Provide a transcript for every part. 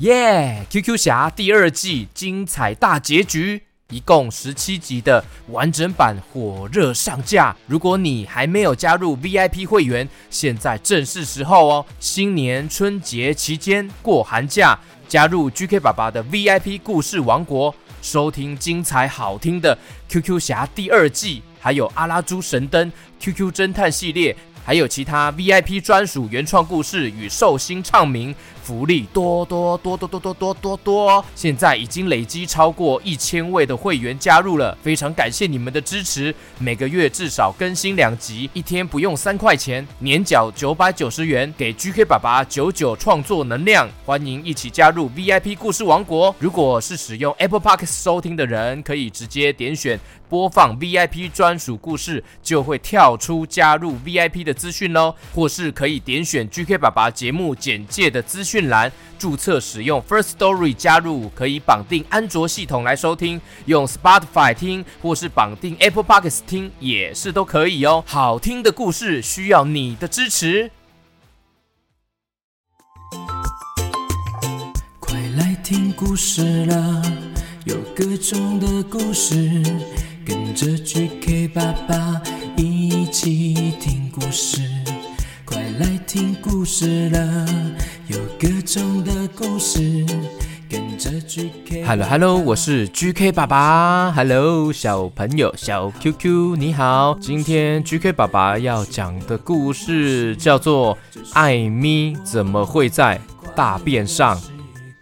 耶！QQ 侠第二季精彩大结局，一共十七集的完整版火热上架。如果你还没有加入 VIP 会员，现在正是时候哦！新年春节期间过寒假，加入 GK 爸爸的 VIP 故事王国，收听精彩好听的 QQ 侠第二季，还有阿拉猪神灯 QQ 侦探系列，还有其他 VIP 专属原创故事与寿星唱名。福利多多多多多多多多多！现在已经累积超过一千位的会员加入了，非常感谢你们的支持。每个月至少更新两集，一天不用三块钱，年缴九百九十元，给 GK 爸爸久久创作能量。欢迎一起加入 VIP 故事王国。如果是使用 Apple Podcast 收听的人，可以直接点选播放 VIP 专属故事，就会跳出加入 VIP 的资讯喽。或是可以点选 GK 爸爸节目简介的资讯。栏注册使用 First Story 加入，可以绑定安卓系统来收听，用 Spotify 听或是绑定 Apple Podcasts 听也是都可以哦。好听的故事需要你的支持，快来听故事啦！有各种的故事，跟着 GK 爸爸一起听故事。快来听故事啦！有各种的故事，跟着 GK。Hello Hello，我是 GK 爸爸。Hello，小朋友，小 QQ，你好。今天 GK 爸爸要讲的故事叫做《艾米怎么会在大便上》，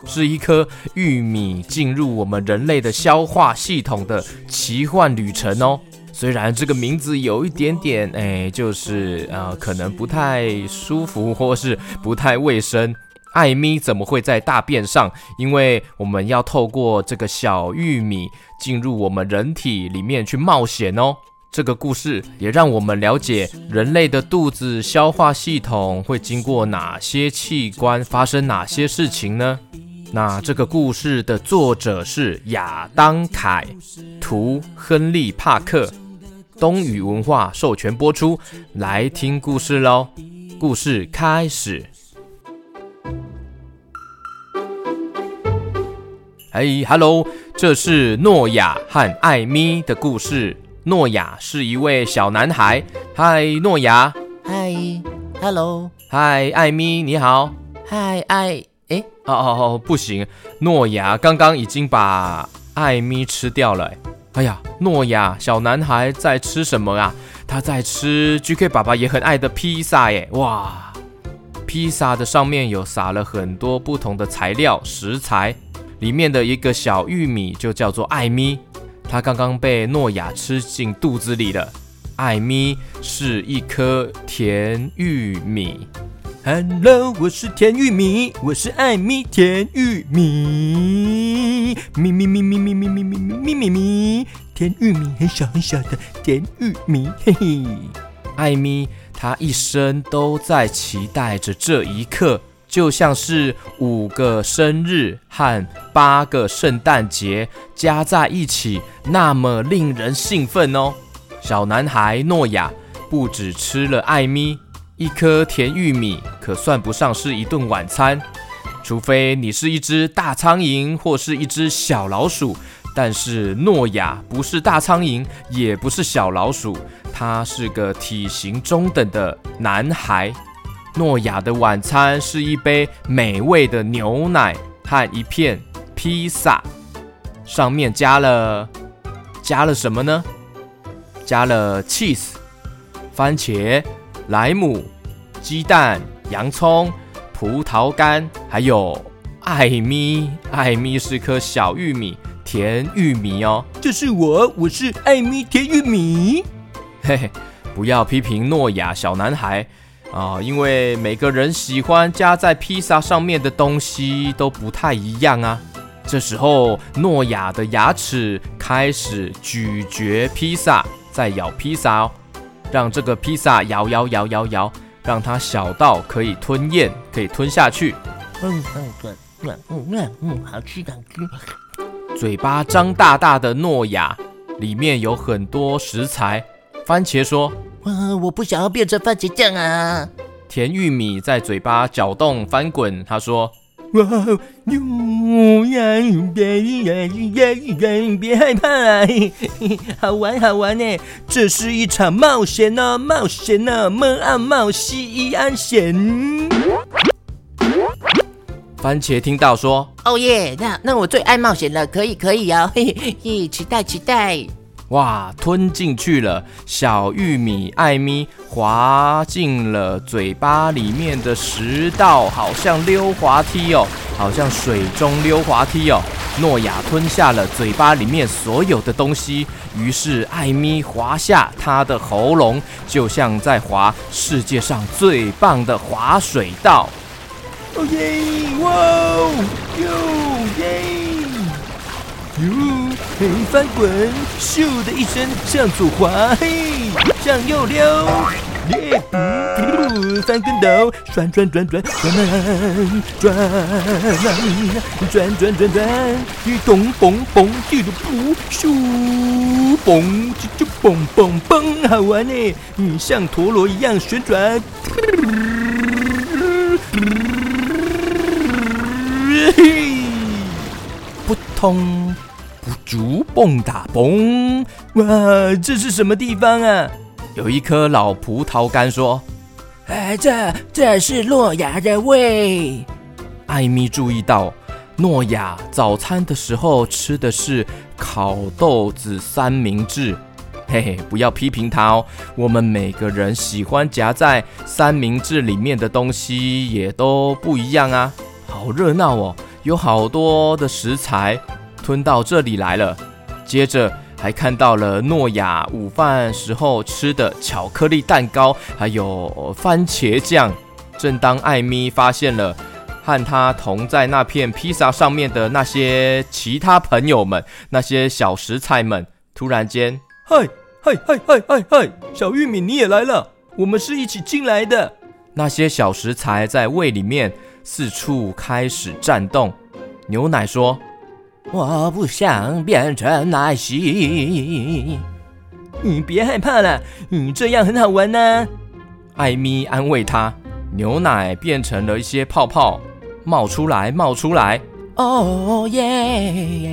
是一颗玉米进入我们人类的消化系统的奇幻旅程哦。虽然这个名字有一点点，哎，就是呃，可能不太舒服，或是不太卫生。艾咪怎么会在大便上？因为我们要透过这个小玉米进入我们人体里面去冒险哦。这个故事也让我们了解人类的肚子消化系统会经过哪些器官，发生哪些事情呢？那这个故事的作者是亚当凯，图亨利帕克。东雨文化授权播出，来听故事喽！故事开始。哎哈喽，这是诺亚和艾咪的故事。诺亚是一位小男孩。嗨，诺亚。嗨，哈喽。嗨，艾咪，你好。嗨，艾。哎，哦哦哦，不行，诺亚刚刚已经把艾咪吃掉了。哎呀，诺亚小男孩在吃什么啊？他在吃 GK 爸爸也很爱的披萨耶！哇，披萨的上面有撒了很多不同的材料食材，里面的一个小玉米就叫做艾咪，他刚刚被诺亚吃进肚子里了。艾咪是一颗甜玉米。Hello，我是甜玉米，我是艾咪甜玉米，咪咪咪咪咪咪咪咪咪咪咪，甜玉米很小很小的甜玉米，嘿嘿。艾咪她一生都在期待着这一刻，就像是五个生日和八个圣诞节加在一起，那么令人兴奋哦。小男孩诺亚不止吃了艾咪。一颗甜玉米可算不上是一顿晚餐，除非你是一只大苍蝇或是一只小老鼠。但是诺亚不是大苍蝇，也不是小老鼠，他是个体型中等的男孩。诺亚的晚餐是一杯美味的牛奶和一片披萨，上面加了加了什么呢？加了 cheese、番茄。莱姆、鸡蛋、洋葱、葡萄干，还有艾米。艾米是颗小玉米，甜玉米哦。这是我，我是艾米甜玉米。嘿嘿，不要批评诺亚小男孩啊，因为每个人喜欢加在披萨上面的东西都不太一样啊。这时候，诺亚的牙齿开始咀嚼披萨，在咬披萨哦，让这个披萨摇摇摇摇摇，让它小到可以吞咽，可以吞下去。嗯嗯嗯嗯嗯嗯，好吃好吃。嘴巴张大大的诺亚，里面有很多食材。番茄说：“哇，我不想要变成番茄酱啊！”甜玉米在嘴巴搅动翻滚，他说。哇，哟呀，别呀呀呀，别害怕啊，好玩好玩呢，这是一场冒险呢，冒险呢，梦暗冒西安险。番茄听到说，哦耶，那那我最爱冒险了，可以可以哦，嘿嘿，期待期待。哇，吞进去了！小玉米艾咪滑进了嘴巴里面的食道，好像溜滑梯哦，好像水中溜滑梯哦。诺亚吞下了嘴巴里面所有的东西，于是艾咪滑下他的喉咙，就像在滑世界上最棒的滑水道。哦耶！哇哦！哟耶！哟，嘿，翻滚，咻的一声向左滑，嘿，向右溜，耶，呜，翻跟斗，转转转转转转转转转转，一咚嘣嘣，地的不，咻，嘣就就嘣嘣嘣，好玩呢，你像陀螺一样旋转，嘿，扑通。不足蹦打蹦，哇，这是什么地方啊？有一颗老葡萄干说：“哎，这这是诺亚的胃。”艾咪注意到，诺亚早餐的时候吃的是烤豆子三明治。嘿嘿，不要批评他哦。我们每个人喜欢夹在三明治里面的东西也都不一样啊。好热闹哦，有好多的食材。吞到这里来了，接着还看到了诺亚午饭时候吃的巧克力蛋糕，还有番茄酱。正当艾咪发现了和他同在那片披萨上面的那些其他朋友们，那些小食材们，突然间，嗨嗨嗨嗨嗨嗨，小玉米你也来了，我们是一起进来的。那些小食材在胃里面四处开始颤动。牛奶说。我不想变成奶昔，你别害怕了，你这样很好玩呢。艾米安慰他，牛奶变成了一些泡泡，冒出来，冒出来。哦耶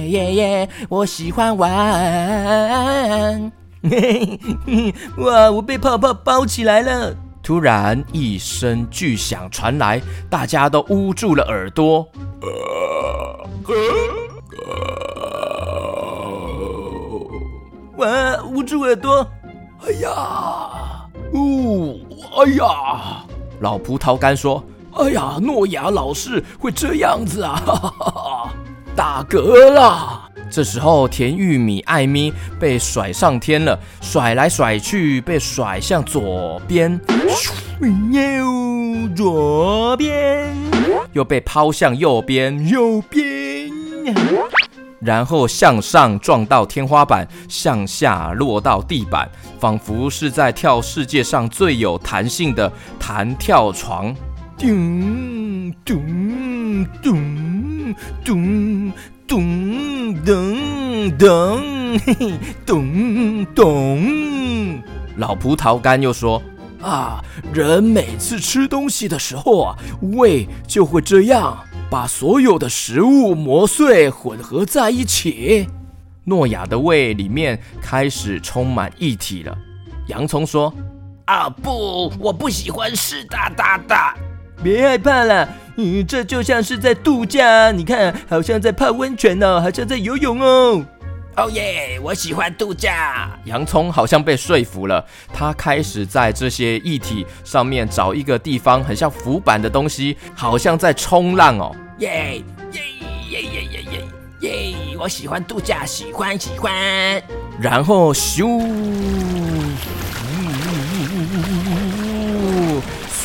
耶耶！我喜欢玩。哇，我被泡泡包起来了。突然一声巨响传来，大家都捂住了耳朵。哇！捂住耳朵！哎呀！呜！哎呀！老葡萄干说：“哎呀，诺亚老师会这样子啊！哈哈哈，打嗝了。”这时候，甜玉米艾咪被甩上天了，甩来甩去，被甩向左边，咻！左边，又被抛向右边，右边。然后向上撞到天花板，向下落到地板，仿佛是在跳世界上最有弹性的弹跳床。咚咚咚咚咚咚咚，嘿嘿，咚咚。老葡萄干又说：“啊，人每次吃东西的时候啊，胃就会这样。”把所有的食物磨碎，混合在一起。诺亚的胃里面开始充满液体了。洋葱说：“啊不，我不喜欢湿哒哒的。别害怕啦，嗯，这就像是在度假。你看，好像在泡温泉哦，好像在游泳哦。”哦耶！我喜欢度假。洋葱好像被说服了，他开始在这些液体上面找一个地方，很像浮板的东西，好像在冲浪哦。耶耶耶耶耶耶耶！我喜欢度假，喜欢喜欢。然后咻，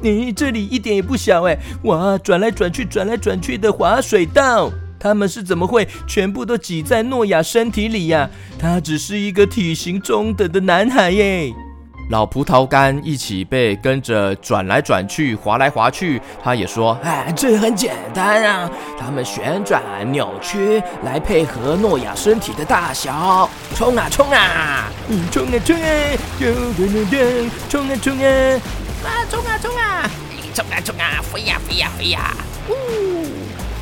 你这里一点也不小哎！哇，转来转去，转来转去的滑水道，他们是怎么会全部都挤在诺亚身体里呀？他只是一个体型中等的男孩耶。老葡萄干一起被跟着转来转去，滑来滑去。他也说：“哎，这很简单啊，他们旋转扭曲来配合诺亚身体的大小，冲啊冲啊，嗯，冲啊冲啊，冲啊冲啊，啊冲啊冲啊，冲啊冲啊，飞呀飞呀飞呀，呜。”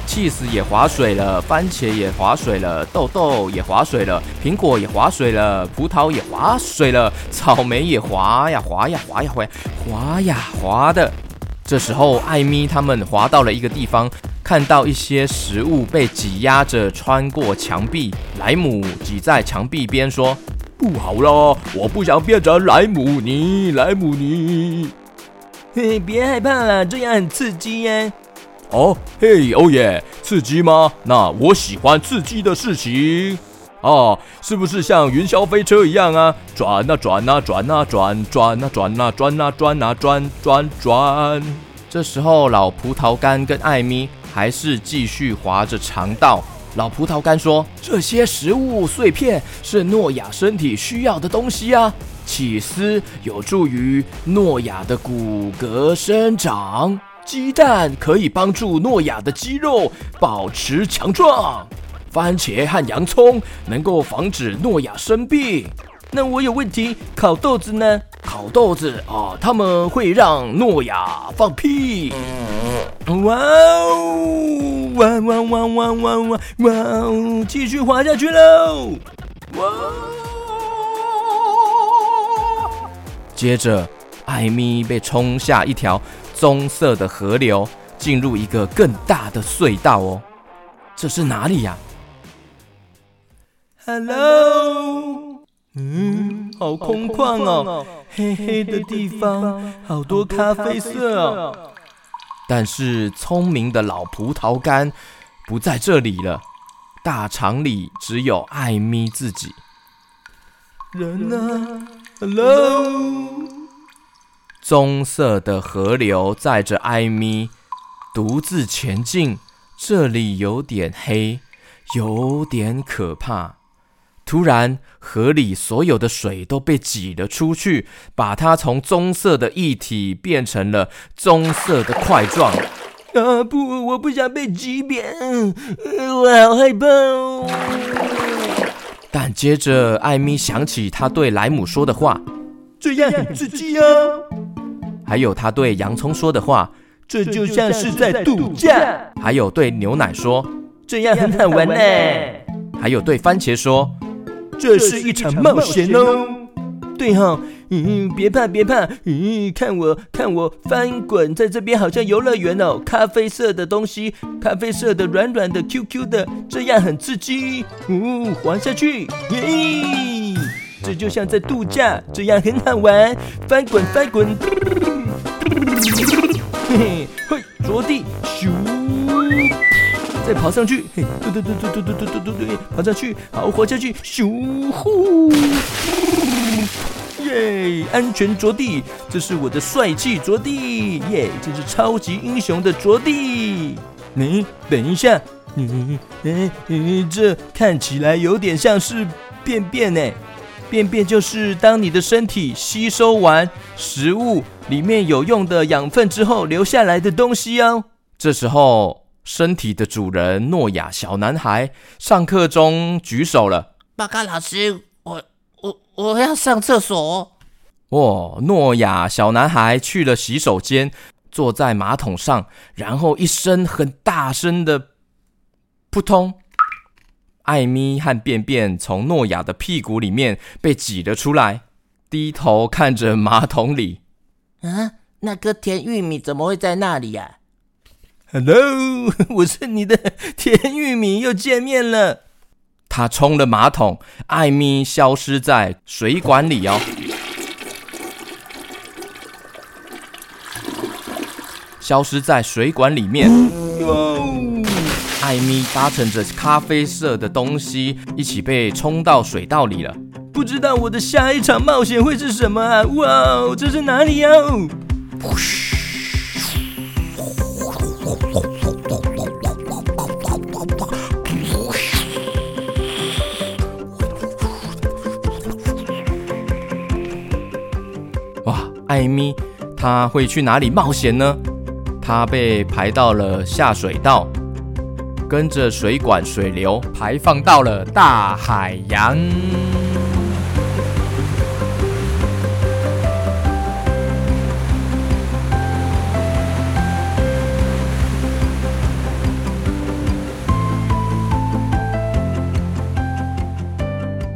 气死也划水了，番茄也划水了，豆豆也划水了，苹果也划水了，葡萄也划水了，草莓也划呀划呀划呀划呀划呀划的。这时候，艾米他们滑到了一个地方，看到一些食物被挤压着穿过墙壁。莱姆挤在墙壁边说：“不好了，我不想变成莱姆尼，莱姆你。嘿，别害怕啦，这样很刺激耶。”哦，嘿，哦耶，刺激吗？那我喜欢刺激的事情。哦，是不是像云霄飞车一样啊？转啊转啊转啊转，转啊转啊转啊转啊转转转。这时候，老葡萄干跟艾米还是继续划着肠道。老葡萄干说：“这些食物碎片是诺亚身体需要的东西啊，起司有助于诺亚的骨骼生长。”鸡蛋可以帮助诺亚的肌肉保持强壮，番茄和洋葱能够防止诺亚生病。那我有问题，烤豆子呢？烤豆子啊，他们会让诺亚放屁。哇哦！哇哇哇哇哇哇哇哦！继续滑下去喽！哇！接着，艾咪被冲下一条。棕色的河流进入一个更大的隧道哦，这是哪里呀？Hello，嗯，好空旷哦，黑黑的地方，好多咖啡色哦。但是聪明的老葡萄干不在这里了，大厂里只有艾咪自己。人呢？Hello。棕色的河流载着艾米独自前进，这里有点黑，有点可怕。突然，河里所有的水都被挤了出去，把它从棕色的液体变成了棕色的块状。啊不，我不想被挤扁，我好害怕哦。但接着，艾米想起他对莱姆说的话：“这样很刺激哦。”还有他对洋葱说的话，这就像是在度假。还有对牛奶说，这样很好玩呢。还有对番茄说，这是一场冒险哦。对哈、哦，嗯，别怕别怕，嗯，看我看我翻滚在这边，好像游乐园哦。咖啡色的东西，咖啡色的软软的 Q Q 的，这样很刺激。呜，滑下去，耶！这就像在度假，这样很好玩。翻滚翻滚。嘿嘿，嘿，着地，咻，再跑上去，嘿，对对对对对对对对对对，跑上去，好，滑下去，咻呼，耶，安全着地，这是我的帅气着地，耶，这是超级英雄的着地。你等一下，嗯嗯嗯，这看起来有点像是便便呢。便便就是当你的身体吸收完食物里面有用的养分之后留下来的东西哦。这时候，身体的主人诺亚小男孩上课中举手了。报告老师，我要上厕所。哦，诺亚小男孩去了洗手间，坐在马桶上，然后一声很大声的扑通。艾米和便便从诺亚的屁股里面被挤了出来，低头看着马桶里。啊，那颗甜玉米怎么会在那里呀？Hello，我是你的甜玉米，又见面了。他冲了马桶，艾米消失在水管里哦，消失在水管里面。艾米搭乘着咖啡色的东西，一起被冲到水道里了。不知道我的下一场冒险会是什么啊？哇，这是哪里呀？艾米，他会去哪里冒险呢？他被排到了下水道，跟着水管水流排放到了大海洋。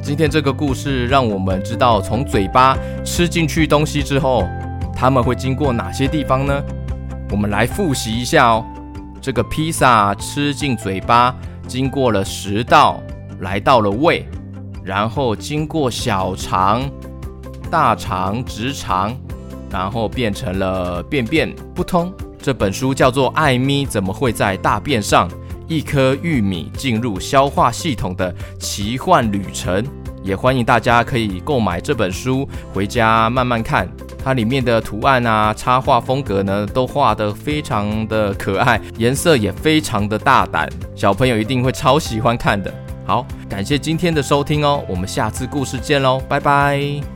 今天这个故事让我们知道，从嘴巴吃进去东西之后，他们会经过哪些地方呢？我们来复习一下哦。这个披萨吃进嘴巴，经过了食道，来到了胃，然后经过小肠、大肠、直肠，然后变成了便便不通。这本书叫做《艾咪怎么会在大便上？一颗玉米进入消化系统的奇幻旅程》。也欢迎大家可以购买这本书回家慢慢看，它里面的图案啊、插画风格呢，都画得非常的可爱，颜色也非常的大胆，小朋友一定会超喜欢看的。好，感谢今天的收听哦，我们下次故事见喽，拜拜。